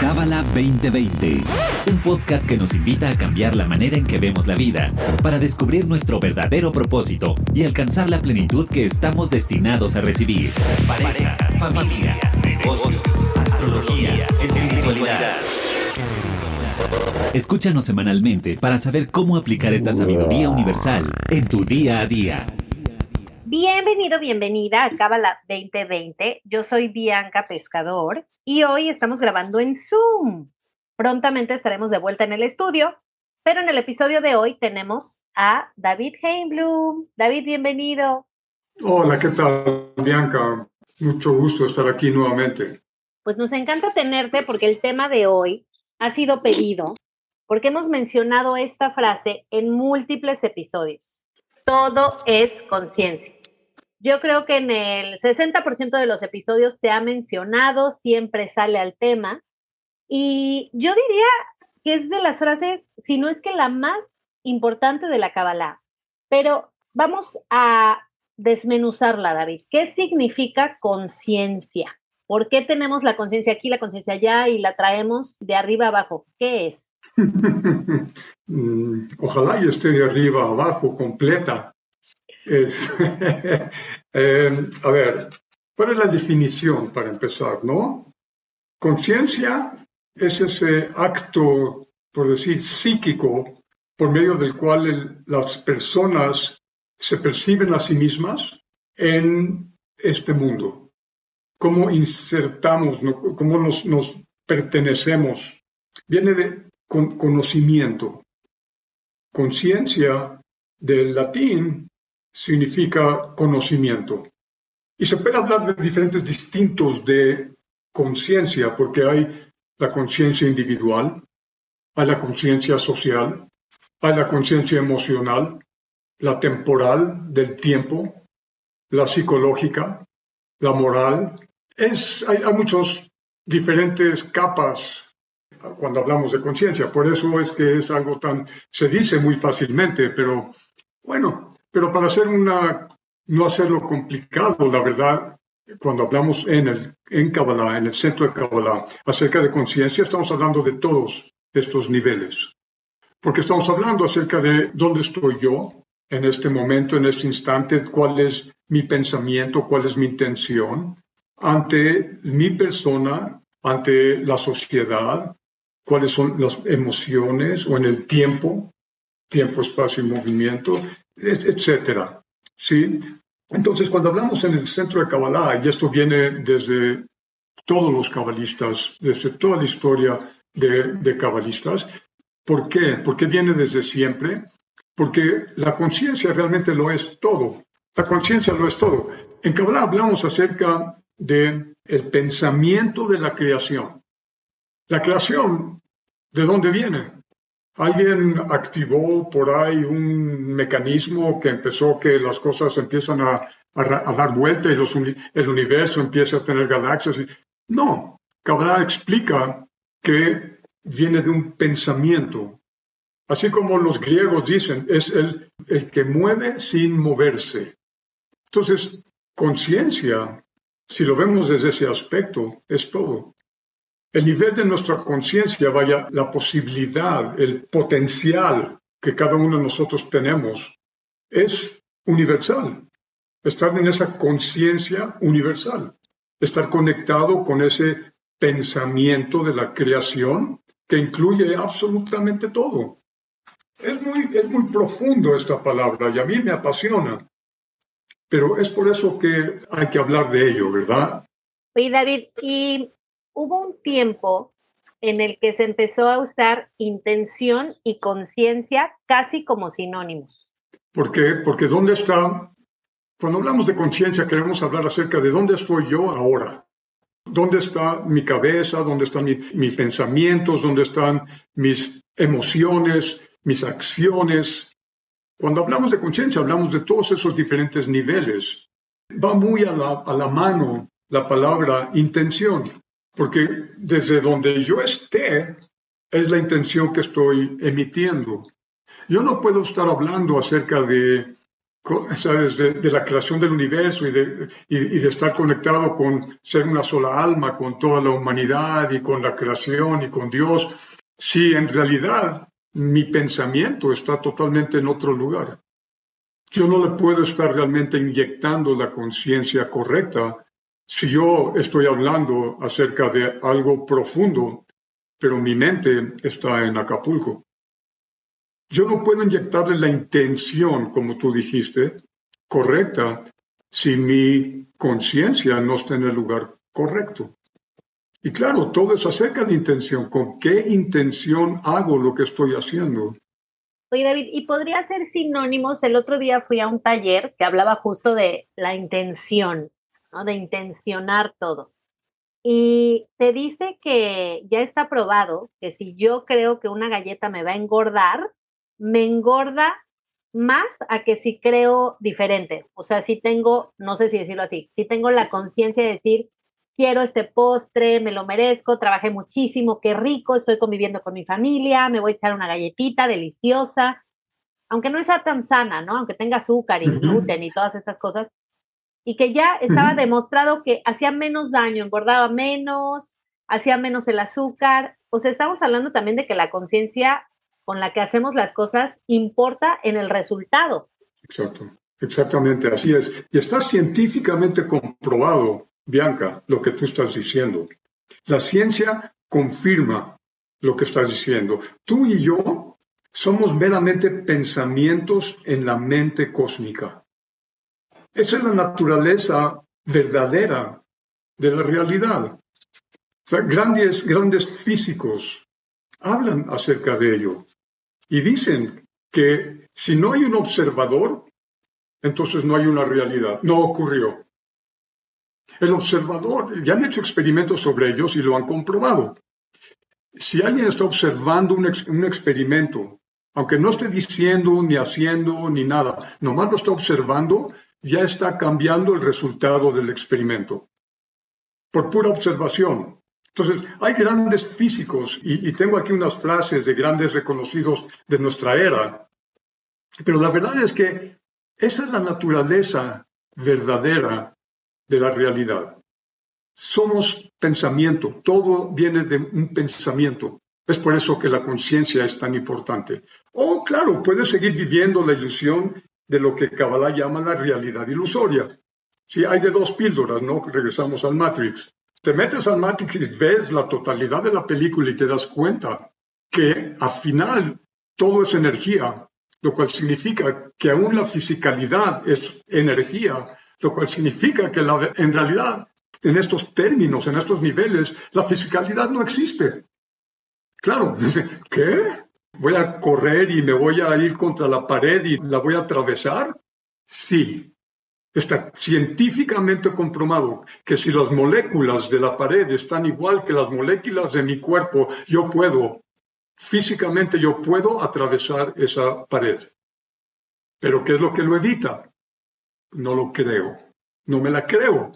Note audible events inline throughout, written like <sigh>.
Cábala 2020, un podcast que nos invita a cambiar la manera en que vemos la vida, para descubrir nuestro verdadero propósito y alcanzar la plenitud que estamos destinados a recibir. Pareja, familia, negocios, astrología, espiritualidad. Escúchanos semanalmente para saber cómo aplicar esta sabiduría universal en tu día a día. Bienvenido, bienvenida a Cábala 2020. Yo soy Bianca Pescador y hoy estamos grabando en Zoom. Prontamente estaremos de vuelta en el estudio, pero en el episodio de hoy tenemos a David Heinblum. David, bienvenido. Hola, ¿qué tal, Bianca? Mucho gusto estar aquí nuevamente. Pues nos encanta tenerte porque el tema de hoy ha sido pedido porque hemos mencionado esta frase en múltiples episodios. Todo es conciencia. Yo creo que en el 60% de los episodios se ha mencionado, siempre sale al tema. Y yo diría que es de las frases, si no es que la más importante de la Kabbalah. Pero vamos a desmenuzarla, David. ¿Qué significa conciencia? ¿Por qué tenemos la conciencia aquí, la conciencia allá y la traemos de arriba abajo? ¿Qué es? <laughs> Mm, ojalá y esté de arriba abajo completa. Es, <laughs> eh, a ver, ¿cuál es la definición para empezar, no? Conciencia es ese acto, por decir, psíquico, por medio del cual las personas se perciben a sí mismas en este mundo. ¿Cómo insertamos, cómo nos, nos pertenecemos? Viene de conocimiento. Conciencia del latín significa conocimiento. Y se puede hablar de diferentes distintos de conciencia, porque hay la conciencia individual, hay la conciencia social, hay la conciencia emocional, la temporal del tiempo, la psicológica, la moral. Es, hay, hay muchas diferentes capas cuando hablamos de conciencia. Por eso es que es algo tan, se dice muy fácilmente, pero bueno, pero para hacer una, no hacerlo complicado, la verdad, cuando hablamos en el en Kabbalah, en el centro de Kabbalah, acerca de conciencia, estamos hablando de todos estos niveles. Porque estamos hablando acerca de dónde estoy yo en este momento, en este instante, cuál es mi pensamiento, cuál es mi intención ante mi persona, ante la sociedad, cuáles son las emociones o en el tiempo, tiempo, espacio y movimiento, etcétera. ¿Sí? Entonces, cuando hablamos en el centro de Kabbalah, y esto viene desde todos los cabalistas, desde toda la historia de, de cabalistas, ¿por qué? Porque viene desde siempre, porque la conciencia realmente lo es todo. La conciencia lo es todo. En Kabbalah hablamos acerca de el pensamiento de la creación. La creación, ¿de dónde viene? Alguien activó por ahí un mecanismo que empezó que las cosas empiezan a, dar vuelta y el universo empieza a tener galaxias. No, Kabbalah explica que viene de un pensamiento. Así como los griegos dicen, es el, el que mueve sin moverse. Entonces, conciencia, si lo vemos desde ese aspecto, es todo. El nivel de nuestra conciencia, vaya, la posibilidad, el potencial que cada uno de nosotros tenemos, es universal. Estar en esa conciencia universal. Estar conectado con ese pensamiento de la creación que incluye absolutamente todo. Es muy, es muy profundo esta palabra y a mí me apasiona. Pero es por eso que hay que hablar de ello, ¿verdad? Oye, David, y hubo un tiempo en el que se empezó a usar intención y conciencia casi como sinónimos. ¿Por qué? Porque ¿dónde está? Cuando hablamos de conciencia queremos hablar acerca de dónde estoy yo ahora. ¿Dónde está mi cabeza? ¿Dónde están mis pensamientos? ¿Dónde están mis emociones? ¿Mis acciones? Cuando hablamos de conciencia hablamos de todos esos diferentes niveles. Va muy a la, a la mano la palabra intención. Porque desde donde yo esté es la intención que estoy emitiendo. Yo no puedo estar hablando acerca de ¿sabes? De, la creación del universo y de, y de, estar conectado con ser una sola alma, con toda la humanidad y con la creación y con Dios, si en realidad mi pensamiento está totalmente en otro lugar. Yo no le puedo estar realmente inyectando la conciencia correcta si yo estoy hablando acerca de algo profundo, pero mi mente está en Acapulco. Yo no puedo inyectarle la intención, como tú dijiste, correcta, si mi conciencia no está en el lugar correcto. Y claro, todo es acerca de intención. ¿Con qué intención hago lo que estoy haciendo? Oye, David, ¿y podría ser sinónimos? El otro día fui a un taller que hablaba justo de la intención, ¿no? De intencionar todo. Y te dice que ya está probado que si yo creo que una galleta me va a engordar, me engorda más a que si creo diferente. O sea, si tengo, no sé si decirlo así, si tengo la conciencia de decir, quiero este postre, me lo merezco, trabajé muchísimo, qué rico, estoy conviviendo con mi familia, me voy a echar una galletita deliciosa, aunque no sea tan sana, ¿no? Aunque tenga azúcar y gluten y todas estas cosas, y que ya estaba demostrado que hacía menos daño, engordaba menos, hacía menos el azúcar. O sea, estamos hablando también de que la conciencia con la que hacemos las cosas importa en el resultado. Exacto, exactamente, así es. Y está científicamente comprobado Bianca, lo que tú estás diciendo. La ciencia confirma lo que estás diciendo. Tú y yo somos meramente pensamientos en la mente cósmica. Esa es la naturaleza verdadera de la realidad. grandes, grandes físicos hablan acerca de ello y dicen que si no hay un observador, entonces no hay una realidad. No ocurrió. El observador, ya han hecho experimentos sobre ellos y lo han comprobado. Si alguien está observando un, experimento, aunque no esté diciendo ni haciendo ni nada, nomás lo está observando, ya está cambiando el resultado del experimento. Por pura observación. Entonces, hay grandes físicos, y, tengo aquí unas frases de grandes reconocidos de nuestra era, pero la verdad es que esa es la naturaleza verdadera de la realidad. Somos pensamiento, todo viene de un pensamiento. Es por eso que la conciencia es tan importante. Oh, claro, puedes seguir viviendo la ilusión de lo que Kabbalah llama la realidad ilusoria. Si hay de dos píldoras, ¿no? Regresamos al Matrix. Te metes al Matrix y ves la totalidad de la película y te das cuenta que al final todo es energía, lo cual significa que aún la fisicalidad es energía, lo cual significa que en realidad, en estos términos, en estos niveles, la fisicalidad no existe. Claro, <laughs> ¿qué? ¿Voy a correr y me voy a ir contra la pared y la voy a atravesar? Sí. Está científicamente comprobado que si las moléculas de la pared están igual que las moléculas de mi cuerpo, yo puedo, físicamente yo puedo atravesar esa pared. Pero ¿qué es lo que lo evita? no lo creo. No me la creo.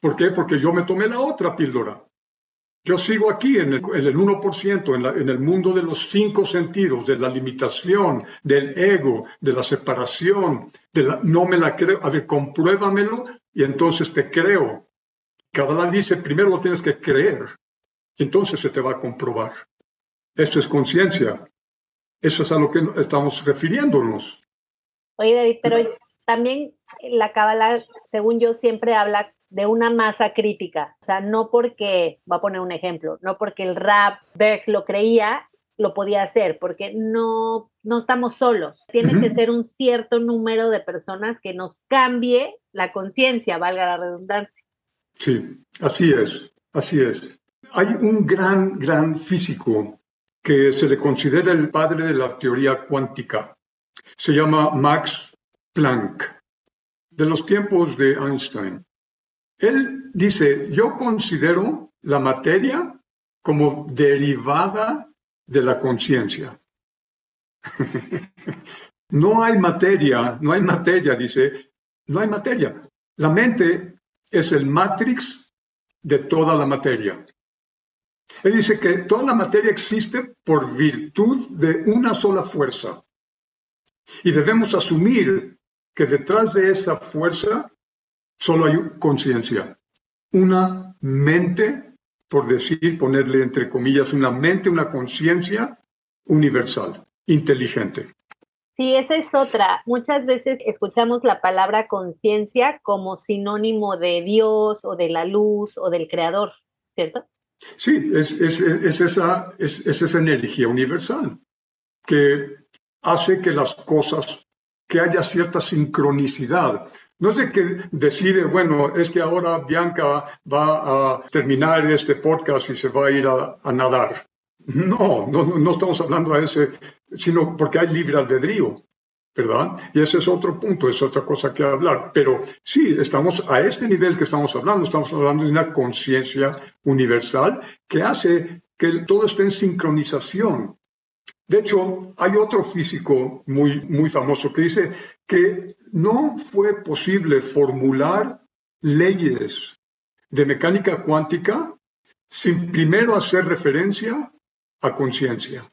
¿Por qué? Porque yo me tomé la otra píldora. Yo sigo aquí en el, 1%, en, en, el mundo de los cinco sentidos, de la limitación, del ego, de la separación, de la, no me la creo. A ver, compruébamelo y entonces te creo. Cada dice, primero lo tienes que creer y entonces se te va a comprobar. Eso es conciencia. Eso es a lo que estamos refiriéndonos. Oye, David, pero también la Cábala, según yo, siempre habla de una masa crítica. O sea, no porque, voy a poner un ejemplo, no porque el rap Berg lo creía, lo podía hacer, porque no, no estamos solos. Tiene que ser un cierto número de personas que nos cambie la conciencia, valga la redundancia. Sí, así es, así es. Hay un gran, gran físico que se le considera el padre de la teoría cuántica. Se llama Max Planck, de los tiempos de Einstein. Él dice, yo considero la materia como derivada de la conciencia. <laughs> no hay materia, no hay materia, dice, no hay materia. La mente es el matrix de toda la materia. Él dice que toda la materia existe por virtud de una sola fuerza. Y debemos asumir que detrás de esa fuerza solo hay conciencia, una mente, por decir, ponerle entre comillas, una mente, una conciencia universal, inteligente. Sí, esa es otra. Muchas veces escuchamos la palabra conciencia como sinónimo de Dios o de la luz o del creador, ¿cierto? Sí, es, esa, es, esa energía universal que hace que las cosas, que haya cierta sincronicidad. No es de que decide, bueno, es que ahora Bianca va a terminar este podcast y se va a ir a, nadar. No, no, estamos hablando a ese, sino porque hay libre albedrío. ¿verdad? Y ese es otro punto, es otra cosa que hablar. Pero sí, estamos a este nivel que estamos hablando, estamos hablando de una conciencia universal que hace que todo esté en sincronización. De hecho, hay otro físico muy, muy famoso que dice que no fue posible formular leyes de mecánica cuántica sin primero hacer referencia a conciencia.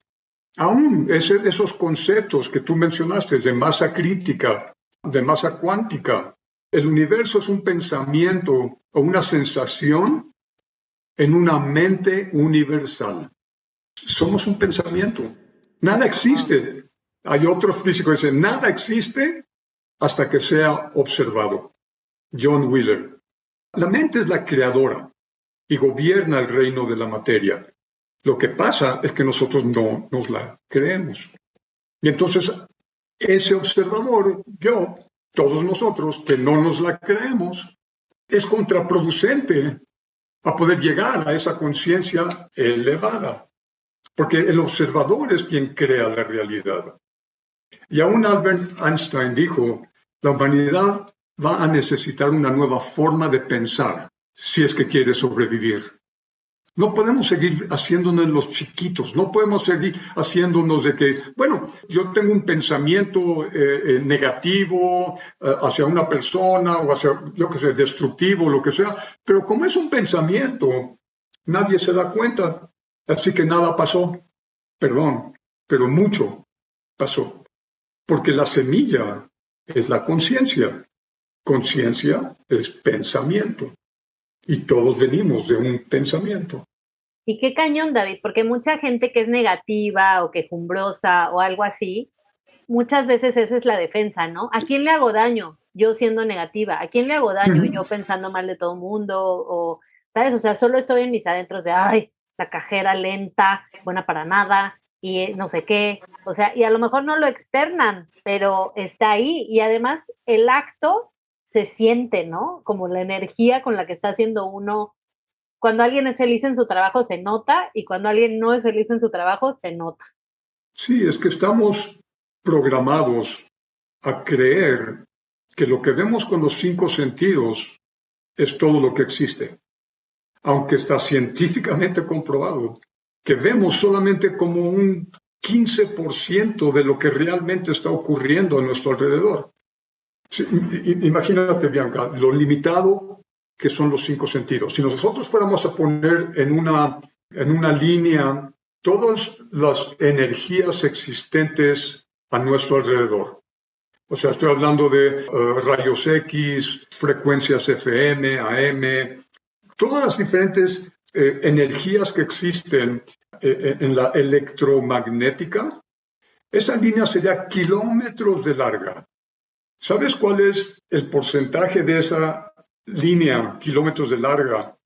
Aún esos conceptos que tú mencionaste de masa crítica, de masa cuántica, el universo es un pensamiento o una sensación en una mente universal. Somos un pensamiento. Nada existe. Hay otro físico que dice, nada existe hasta que sea observado. John Wheeler. La mente es la creadora y gobierna el reino de la materia. Lo que pasa es que nosotros no nos la creemos. Y entonces ese observador, yo, todos nosotros que no nos la creemos, es contraproducente a poder llegar a esa conciencia elevada. Porque el observador es quien crea la realidad. Y aún Albert Einstein dijo, la humanidad va a necesitar una nueva forma de pensar si es que quiere sobrevivir. No podemos seguir haciéndonos los chiquitos, no podemos seguir haciéndonos de que, bueno, yo tengo un pensamiento eh, eh, negativo eh, hacia una persona o hacia, yo que sé, destructivo, lo que sea, pero como es un pensamiento, nadie se da cuenta, así que nada pasó, perdón, pero mucho pasó, porque la semilla es la conciencia, conciencia es pensamiento. Y todos venimos de un pensamiento. Y qué cañón, David, porque mucha gente que es negativa o quejumbrosa o algo así, muchas veces esa es la defensa, ¿no? ¿A quién le hago daño? Yo siendo negativa. ¿A quién le hago daño? Yo pensando mal de todo el mundo o, ¿sabes? O sea, solo estoy en mis adentros de, ay, cajera lenta, buena para nada y eh, no sé qué. O sea, y a lo mejor no lo externan, pero está ahí. Y además el acto se siente, ¿no? Como la energía con la que está haciendo uno. Cuando alguien es feliz en su trabajo se nota y cuando alguien no es feliz en su trabajo se nota. Sí, es que estamos programados a creer que lo que vemos con los cinco sentidos es todo lo que existe, aunque está científicamente comprobado que vemos solamente como un 15% de lo que realmente está ocurriendo a nuestro alrededor imagínate, Bianca, lo limitado que son los cinco sentidos. Si nosotros fuéramos a poner en una, en una línea todas las energías existentes a nuestro alrededor, o sea, estoy hablando de eh, rayos X, frecuencias FM, AM, todas las diferentes eh, energías que existen eh, en la electromagnética, esa línea sería kilómetros de larga. ¿Sabes cuál es el porcentaje de esa línea, kilómetros de larga,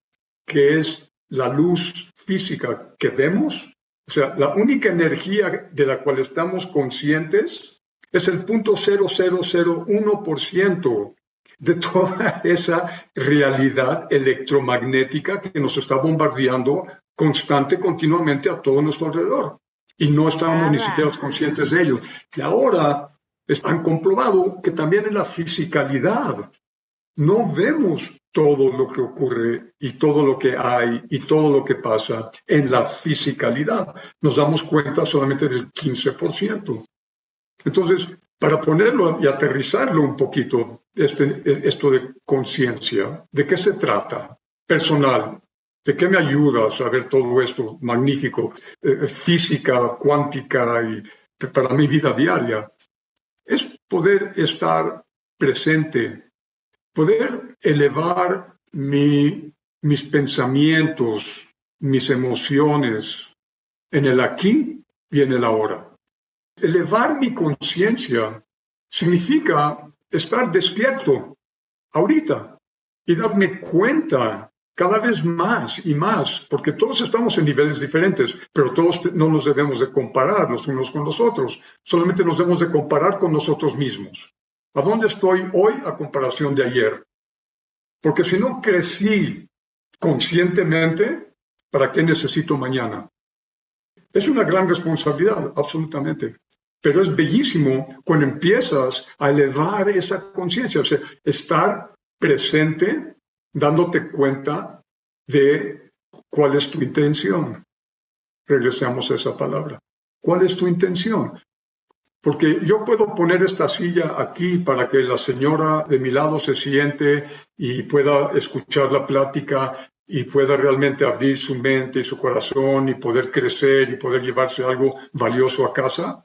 que es la luz física que vemos? O sea, la única energía de la cual estamos conscientes es el punto 0001% de toda <laughs> esa realidad electromagnética que nos está bombardeando constante, continuamente a todo nuestro alrededor. Y no estamos ni siquiera conscientes de ello. Y ahora han comprobado que también en la fisicalidad no vemos todo lo que ocurre y todo lo que hay y todo lo que pasa en la fisicalidad. Nos damos cuenta solamente del 15%. Entonces, para ponerlo y aterrizarlo un poquito, este, esto de conciencia, ¿de qué se trata? Personal, ¿de qué me ayuda a saber todo esto magnífico? Eh, física, cuántica y para mi vida diaria es poder estar presente, poder elevar mis pensamientos, mis emociones en el aquí y en el ahora. Elevar mi conciencia significa estar despierto ahorita y darme cuenta cada vez más y más, porque todos estamos en niveles diferentes, pero todos no nos debemos de comparar los unos con los otros, solamente nos debemos de comparar con nosotros mismos. ¿A dónde estoy hoy a comparación de ayer? Porque si no crecí conscientemente, ¿para qué necesito mañana? Es una gran responsabilidad, absolutamente. Pero es bellísimo cuando empiezas a elevar esa conciencia, o sea, estar presente, dándote cuenta de cuál es tu intención. Regresamos a esa palabra. ¿Cuál es tu intención? Porque yo puedo poner esta silla aquí para que la señora de mi lado se siente y pueda escuchar la plática y pueda realmente abrir su mente y su corazón y poder crecer y poder llevarse algo valioso a casa.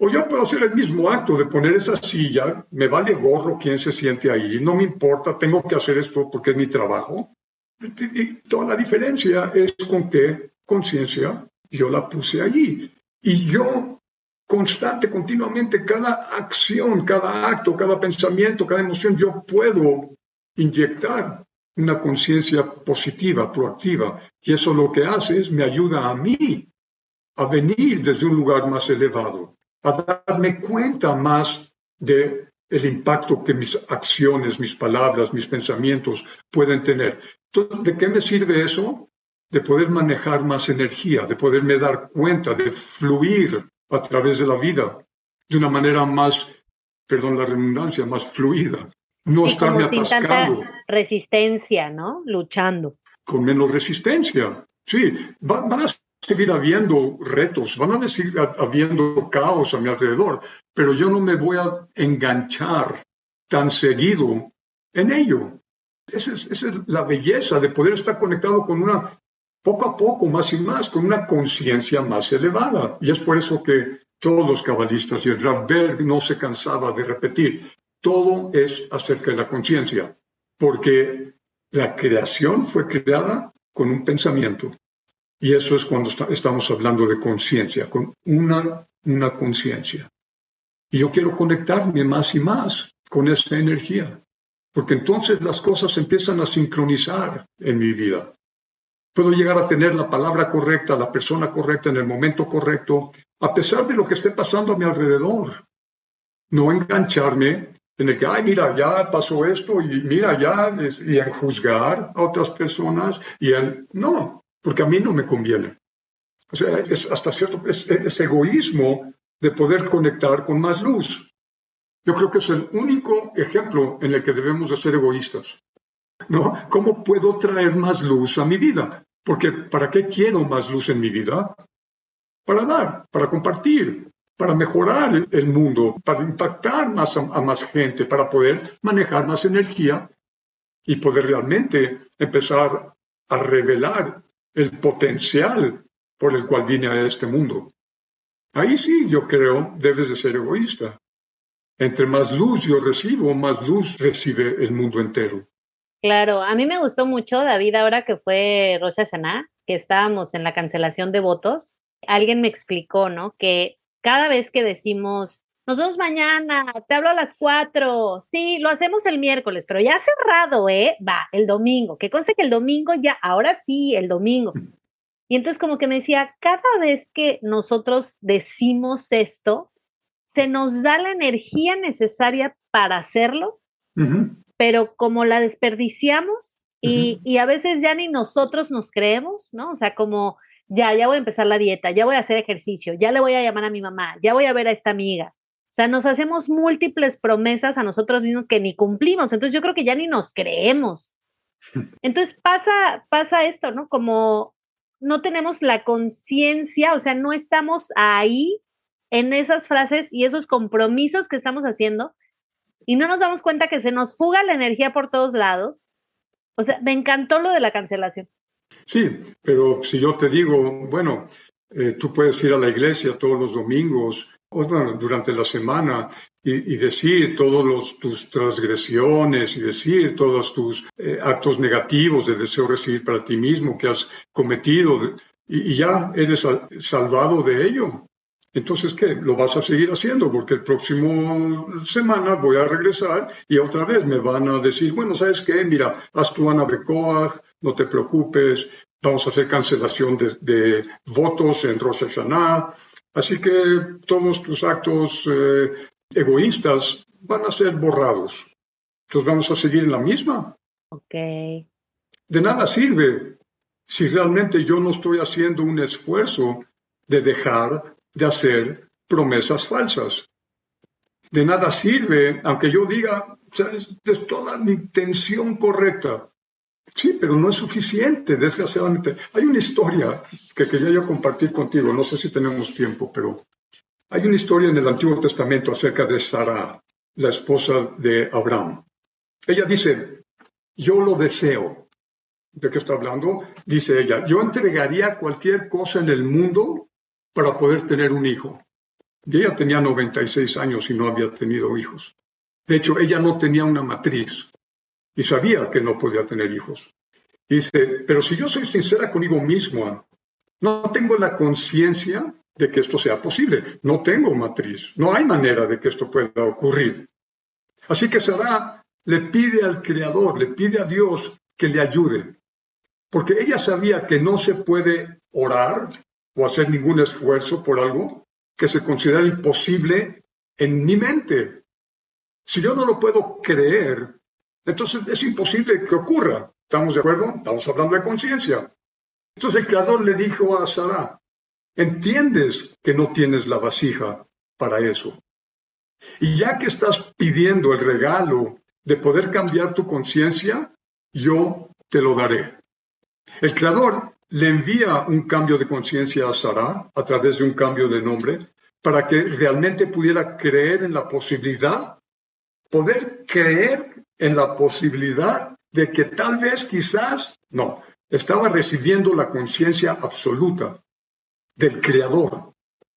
O yo puedo hacer el mismo acto de poner esa silla, me vale gorro quién se siente ahí, no me importa, tengo que hacer esto porque es mi trabajo. Y toda la diferencia es con qué conciencia yo la puse allí. Y yo constante, continuamente, cada acción, cada acto, cada pensamiento, cada emoción, yo puedo inyectar una conciencia positiva, proactiva. Y eso lo que hace es me ayuda a mí a venir desde un lugar más elevado, a darme cuenta más de el impacto que mis acciones, mis palabras, mis pensamientos pueden tener. ¿De qué me sirve eso? De poder manejar más energía, de poderme dar cuenta, de fluir a través de la vida de una manera más, perdón la redundancia, más fluida no estarme atascando. resistencia, ¿no? Luchando. Con menos resistencia. Sí, van, a seguir habiendo retos, van a seguir habiendo caos a mi alrededor, pero yo no me voy a enganchar tan seguido en ello. Esa es, la belleza de poder estar conectado con una, poco a poco, más y más, con una conciencia más elevada. Y es por eso que todos los cabalistas y el Rav no se cansaba de repetir, todo es acerca de la conciencia, porque la creación fue creada con un pensamiento. Y eso es cuando estamos hablando de conciencia, con una, una conciencia. Y yo quiero conectarme más y más con esa energía, porque entonces las cosas empiezan a sincronizar en mi vida. Puedo llegar a tener la palabra correcta, la persona correcta en el momento correcto, a pesar de lo que esté pasando a mi alrededor. No engancharme en el que, ay, mira, ya pasó esto y mira, ya, y en juzgar a otras personas y en, no, porque a mí no me conviene. O sea, es hasta cierto, es, es egoísmo de poder conectar con más luz. Yo creo que es el único ejemplo en el que debemos de ser egoístas. ¿No? ¿Cómo puedo traer más luz a mi vida? Porque ¿para qué quiero más luz en mi vida? Para dar, para compartir, para mejorar el mundo, para impactar más a, más gente, para poder manejar más energía y poder realmente empezar a revelar el potencial por el cual vine a este mundo. Ahí sí, yo creo, debes de ser egoísta. Entre más luz yo recibo, más luz recibe el mundo entero. Claro, a mí me gustó mucho, David, ahora que fue Rosh Hashanah, que estábamos en la cancelación de votos, alguien me explicó, ¿no? Que cada vez que decimos, nos vemos mañana, te hablo a las cuatro, sí, lo hacemos el miércoles, pero ya cerrado, ¿eh? Va, el domingo, que conste que el domingo ya, ahora sí, el domingo. Y entonces como que me decía, cada vez que nosotros decimos esto, se nos da la energía necesaria para hacerlo, pero como la desperdiciamos y, y, a veces ya ni nosotros nos creemos, ¿no? O sea, como ya, ya voy a empezar la dieta, ya voy a hacer ejercicio, ya le voy a llamar a mi mamá, ya voy a ver a esta amiga. O sea, nos hacemos múltiples promesas a nosotros mismos que ni cumplimos. Entonces yo creo que ya ni nos creemos. <laughs> Entonces pasa, pasa esto, ¿no? Como no tenemos la conciencia, o sea, no estamos ahí en esas frases y esos compromisos que estamos haciendo y no nos damos cuenta que se nos fuga la energía por todos lados. O sea, me encantó lo de la cancelación. Sí, pero si yo te digo, bueno, eh, tú puedes ir a la iglesia todos los domingos bueno, durante la semana y, decir todos tus transgresiones y decir todos tus eh, actos negativos de deseo recibir para ti mismo que has cometido y, ya eres salvado de ello. Entonces, ¿qué? Lo vas a seguir haciendo porque el próximo semana voy a regresar y otra vez me van a decir, bueno, ¿sabes qué? Mira, haz tu Ana Becoag, no te preocupes, vamos a hacer cancelación de, votos en Rosh Hashanah. Así que todos tus actos eh, egoístas van a ser borrados. Entonces vamos a seguir en la misma. Ok. De nada sirve si realmente yo no estoy haciendo un esfuerzo de dejar de hacer promesas falsas. De nada sirve, aunque yo diga, es toda mi intención correcta. Sí, pero no es suficiente, desgraciadamente. Hay una historia que quería yo compartir contigo, no sé si tenemos tiempo, pero hay una historia en el Antiguo Testamento acerca de Sara, la esposa de Abraham. Ella dice, yo lo deseo. ¿De qué está hablando? Dice ella, yo entregaría cualquier cosa en el mundo para poder tener un hijo. Y ella tenía 96 años y no había tenido hijos. De hecho, ella no tenía una matriz y sabía que no podía tener hijos. Dice, pero si yo soy sincera conmigo mismo, no tengo la conciencia de que esto sea posible. No tengo matriz, no hay manera de que esto pueda ocurrir. Así que Sara le pide al Creador, le pide a Dios que le ayude, porque ella sabía que no se puede orar o hacer ningún esfuerzo por algo que se considera imposible en mi mente. Si yo no lo puedo creer, entonces es imposible que ocurra. ¿Estamos de acuerdo? Estamos hablando de conciencia. Entonces el Creador le dijo a Sara, entiendes que no tienes la vasija para eso. Y ya que estás pidiendo el regalo de poder cambiar tu conciencia, yo te lo daré. El Creador le envía un cambio de conciencia a Sara a través de un cambio de nombre para que realmente pudiera creer en la posibilidad, poder creer en la posibilidad de que tal vez quizás, no, estaba recibiendo la conciencia absoluta del Creador,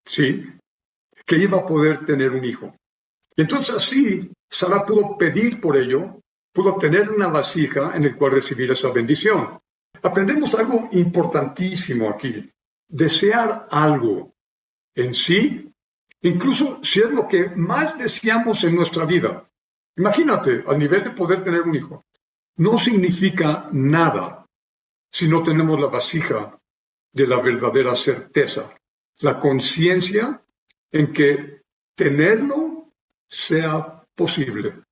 ¿sí? Que iba a poder tener un hijo. Y entonces así, Sara pudo pedir por ello, pudo tener una vasija en el cual recibir esa bendición. Aprendemos algo importantísimo aquí. Desear algo en sí, incluso si es lo que más deseamos en nuestra vida. Imagínate, al nivel de poder tener un hijo, no significa nada si no tenemos la vasija de la verdadera certeza, la conciencia en que tenerlo sea posible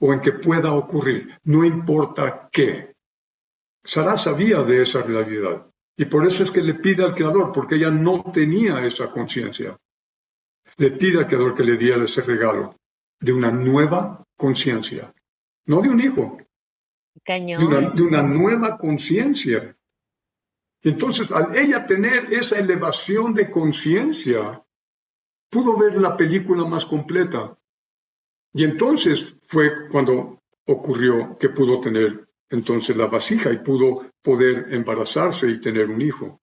o en que pueda ocurrir, no importa qué. Sara sabía de esa realidad y por eso es que le pide al Creador, porque ella no tenía esa conciencia. Le pide al Creador que le diera ese regalo de una nueva conciencia, no de un hijo, de una, de una nueva conciencia. Entonces, al ella tener esa elevación de conciencia, pudo ver la película más completa. Y entonces fue cuando ocurrió que pudo tener entonces la vasija y pudo poder embarazarse y tener un hijo.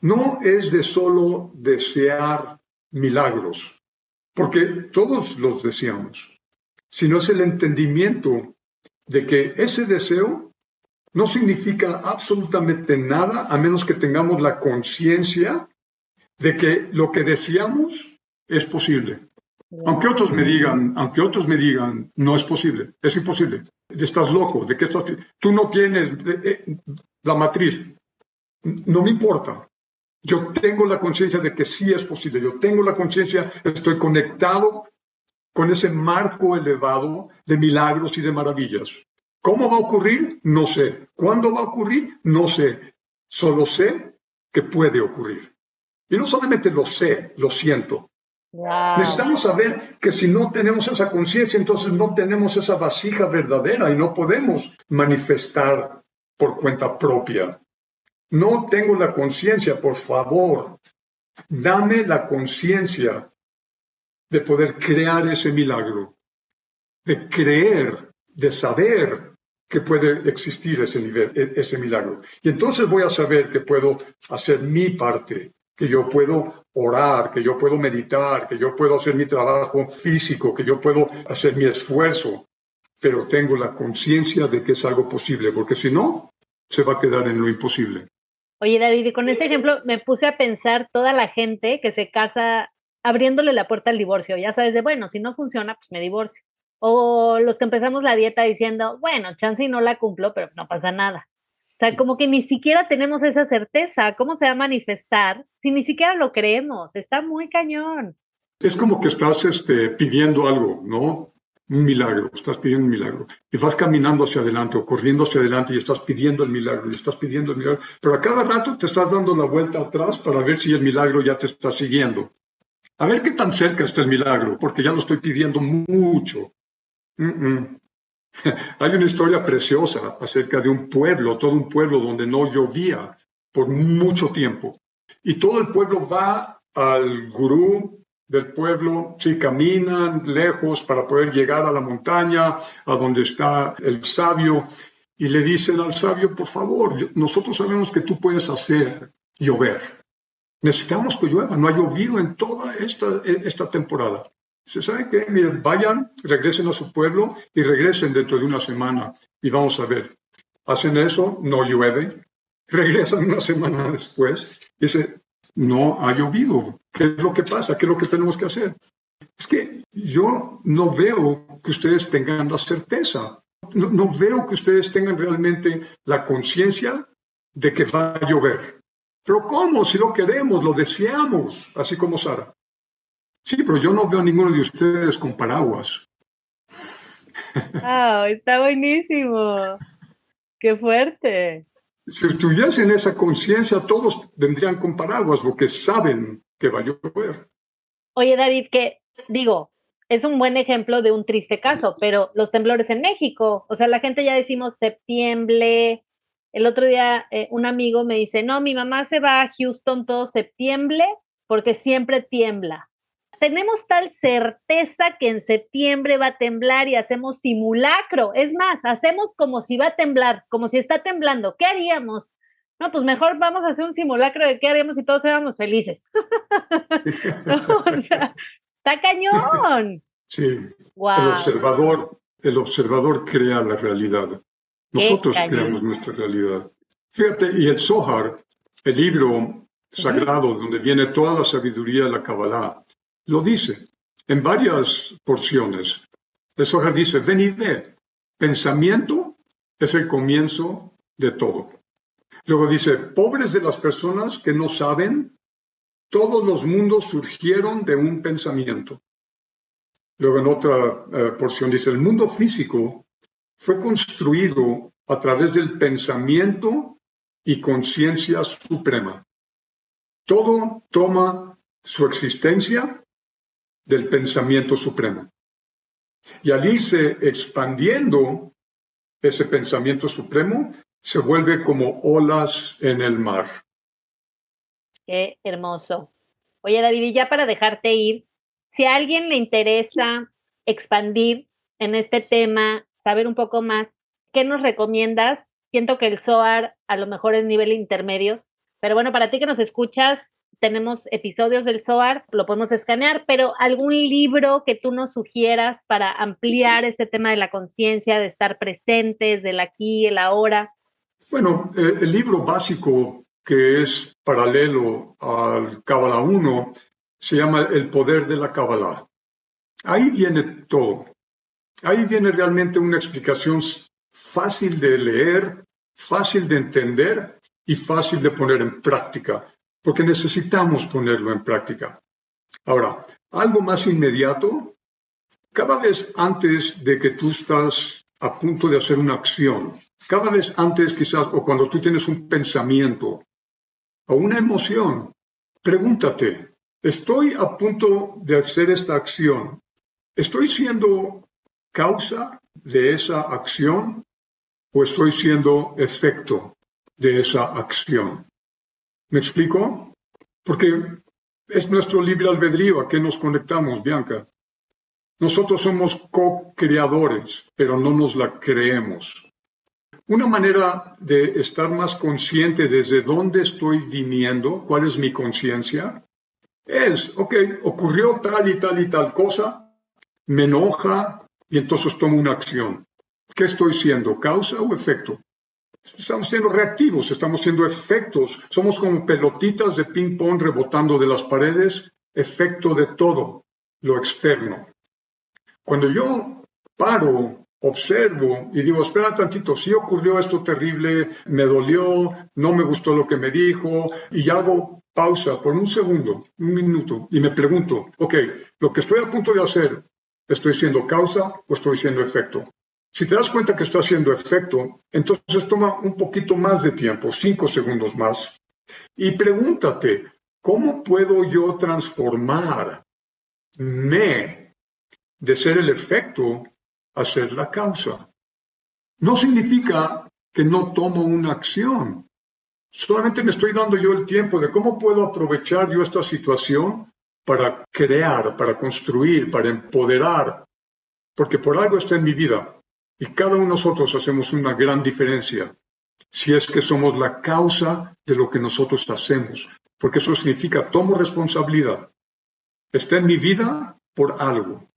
No es de solo desear milagros, porque todos los deseamos, sino es el entendimiento de que ese deseo no significa absolutamente nada a menos que tengamos la conciencia de que lo que deseamos es posible. Aunque otros me digan, aunque otros me digan, no es posible, es imposible. Estás loco, de que estás, tú no tienes eh, eh, la matriz. No me importa. Yo tengo la conciencia de que sí es posible. Yo tengo la conciencia, estoy conectado con ese marco elevado de milagros y de maravillas. ¿Cómo va a ocurrir? No sé. ¿Cuándo va a ocurrir? No sé. Solo sé que puede ocurrir. Y no solamente lo sé, lo siento. Necesitamos saber que si no tenemos esa conciencia, entonces no tenemos esa vasija verdadera y no podemos manifestar por cuenta propia. No tengo la conciencia, por favor, dame la conciencia de poder crear ese milagro, de creer, de saber que puede existir ese, nivel, e, ese milagro. Y entonces voy a saber que puedo hacer mi parte que yo puedo orar, que yo puedo meditar, que yo puedo hacer mi trabajo físico, que yo puedo hacer mi esfuerzo, pero tengo la conciencia de que es algo posible, porque si no, se va a quedar en lo imposible. Oye, David, y con este ejemplo me puse a pensar toda la gente que se casa abriéndole la puerta al divorcio. Ya sabes, de bueno, si no funciona, pues me divorcio. O los que empezamos la dieta diciendo, bueno, chance y no la cumplo, pero no pasa nada. O sea, como que ni siquiera tenemos esa certeza. ¿Cómo se va a manifestar si ni siquiera lo creemos? Está muy cañón. Es como que estás este, pidiendo algo, ¿no? un milagro, estás pidiendo un milagro, y vas caminando hacia adelante o corriendo hacia adelante y estás pidiendo el milagro, y estás pidiendo el milagro, pero a cada rato te estás dando la vuelta atrás para ver si el milagro ya te está siguiendo. A ver qué tan cerca está el milagro, porque ya lo estoy pidiendo mucho. <laughs> Hay una historia preciosa acerca de un pueblo, todo un pueblo donde no llovía por mucho tiempo. Y todo el pueblo va al gurú del pueblo, sí, caminan lejos para poder llegar a la montaña, a donde está el sabio, y le dicen al sabio, por favor, nosotros sabemos que tú puedes hacer llover. Necesitamos que llueva, no ha llovido en toda esta, esta temporada. ¿Se sabe qué? Miren, vayan, regresen a su pueblo y regresen dentro de una semana y vamos a ver. Hacen eso, no llueve, <laughs> regresan una semana después, dice, no ha llovido. ¿Qué es lo que pasa? ¿Qué es lo que tenemos que hacer? Es que yo no veo que ustedes tengan la certeza, no, veo que ustedes tengan realmente la conciencia de que va a llover. Pero ¿cómo? Si lo queremos, lo deseamos, así como Sara. Sí, pero yo no veo a ninguno de ustedes con paraguas. ¡Ah! está buenísimo. ¡Qué fuerte! Si tuviesen esa conciencia, todos vendrían con paraguas porque saben que va a llover. Oye, David, que digo, es un buen ejemplo de un triste caso, pero los temblores en México, o sea, la gente ya decimos septiembre. El otro día eh, un amigo me dice, no, mi mamá se va a Houston todo septiembre porque siempre tiembla tenemos tal certeza que en septiembre va a temblar y hacemos simulacro. Es más, hacemos como si va a temblar, como si está temblando. ¿Qué haríamos? No, pues mejor vamos a hacer un simulacro de qué haríamos si todos éramos felices. <laughs> está cañón. Sí. El observador, el observador crea la realidad. Nosotros creamos nuestra realidad. Fíjate, y el Zohar, el libro sagrado donde viene toda la sabiduría de la Kabbalah, lo dice en varias porciones. El Zohar dice, ven y ve, pensamiento es el comienzo de todo. Luego dice, pobres de las personas que no saben, todos los mundos surgieron de un pensamiento. Luego en otra eh, porción dice, el mundo físico fue construido a través del pensamiento y conciencia suprema. Todo toma su existencia del pensamiento supremo. Y al irse expandiendo ese pensamiento supremo, se vuelve como olas en el mar. Qué hermoso. Oye, David, y ya para dejarte ir, si a alguien le interesa expandir en este tema, saber un poco más, ¿qué nos recomiendas? Siento que el SOAR a lo mejor es nivel intermedio, pero bueno, para ti que nos escuchas, tenemos episodios del SOAR, lo podemos escanear, pero algún libro que tú nos sugieras para ampliar ese tema de la conciencia, de estar presentes, del aquí, el ahora. Bueno, eh, el libro básico que es paralelo al Kabbalah 1 se llama El poder de la Kabbalah. Ahí viene todo. Ahí viene realmente una explicación fácil de leer, fácil de entender y fácil de poner en práctica porque necesitamos ponerlo en práctica. Ahora, algo más inmediato, cada vez antes de que tú estás a punto de hacer una acción, cada vez antes quizás, o cuando tú tienes un pensamiento o una emoción, pregúntate, ¿estoy a punto de hacer esta acción? ¿Estoy siendo causa de esa acción o estoy siendo efecto de esa acción? ¿Me explico? Porque es nuestro libre albedrío a qué nos conectamos, Bianca. Nosotros somos co-creadores, pero no nos la creemos. una manera de estar más consciente desde dónde estoy viniendo, cuál es mi conciencia, es, ok, ocurrió tal y tal y tal cosa, me enoja y entonces tomo una acción. ¿Qué estoy siendo? ¿Causa o efecto? Estamos siendo reactivos, estamos siendo efectos, somos como pelotitas de ping-pong rebotando de las paredes, efecto de todo lo externo. Cuando yo paro, observo y digo, espera tantito, si ocurrió esto terrible, me dolió, no me gustó lo que me dijo, y hago pausa por un segundo, un minuto, y me pregunto, ok, lo que estoy a punto de hacer, ¿estoy siendo causa o estoy siendo efecto? Si te das cuenta que está haciendo efecto, entonces toma un poquito más de tiempo, cinco segundos más, y pregúntate, ¿cómo puedo yo transformarme de ser el efecto a ser la causa? No significa que no tomo una acción. Solamente me estoy dando yo el tiempo de cómo puedo aprovechar yo esta situación para crear, para construir, para empoderar, porque por algo está en mi vida. Y cada uno de nosotros hacemos una gran diferencia si es que somos la causa de lo que nosotros hacemos, porque eso significa tomo responsabilidad. Está en mi vida por algo.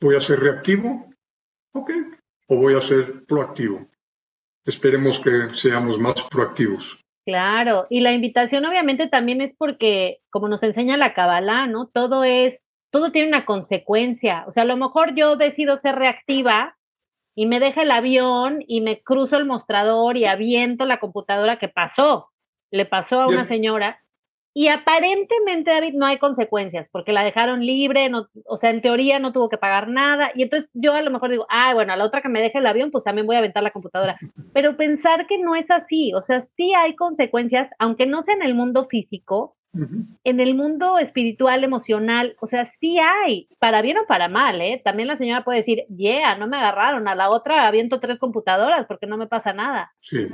¿Voy a ser reactivo? Ok. ¿O voy a ser proactivo? Esperemos que seamos más proactivos. Claro, y la invitación obviamente también es porque, como nos enseña la Kabbalah, ¿no? Todo es, todo tiene una consecuencia. O sea, a lo mejor yo decido ser reactiva y me deja el avión y me cruzo el mostrador y aviento la computadora que pasó. Le pasó a una señora. Y aparentemente, David, no hay consecuencias porque la dejaron libre, no, o sea, en teoría no tuvo que pagar nada. Y entonces yo a lo mejor digo, ah, bueno, a la otra que me deje el avión, pues también voy a aventar la computadora. <laughs> Pero pensar que no es así, o sea, sí hay consecuencias, aunque no sea en el mundo físico, en el mundo espiritual, emocional, o sea, sí hay, para bien o para mal, ¿eh? También la señora puede decir, yeah, no me agarraron, a la otra aviento tres computadoras porque no me pasa nada. Sí,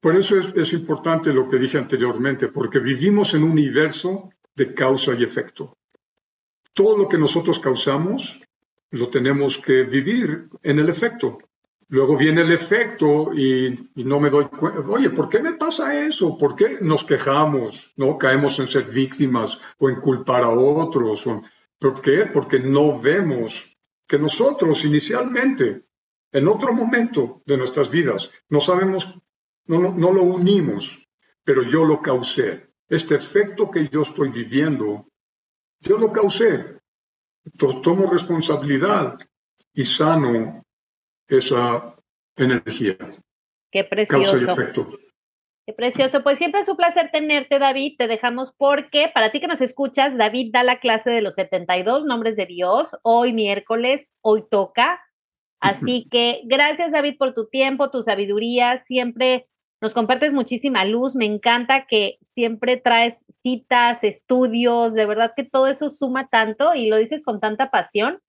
por eso es, importante lo que dije anteriormente, porque vivimos en un universo de causa y efecto. Todo lo que nosotros causamos lo tenemos que vivir en el efecto. Luego viene el efecto y, no me doy cuenta, oye, ¿por qué me pasa eso? ¿Por qué nos quejamos? ¿No? Caemos en ser víctimas o en culpar a otros. ¿Por qué? Porque no vemos que nosotros inicialmente, en otro momento de nuestras vidas, no sabemos, no, no, no lo unimos, pero yo lo causé. Este efecto que yo estoy viviendo, yo lo causé. Entonces tomo responsabilidad y sano esa energía. Qué precioso. Qué precioso. Pues siempre es un placer tenerte, David. Te dejamos porque para ti que nos escuchas, David da la clase de los 72 nombres de Dios. Hoy miércoles, hoy toca. Así <laughs> que gracias, David, por tu tiempo, tu sabiduría. Siempre nos compartes muchísima luz. Me encanta que siempre traes citas, estudios. De verdad que todo eso suma tanto y lo dices con tanta pasión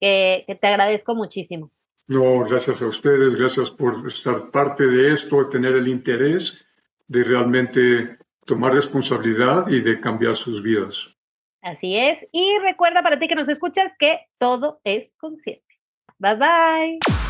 que te agradezco muchísimo. No, gracias a ustedes, gracias por estar parte de esto, tener el interés de realmente tomar responsabilidad y de cambiar sus vidas. Así es. Y recuerda para ti que nos escuchas que todo es consciente. Bye bye.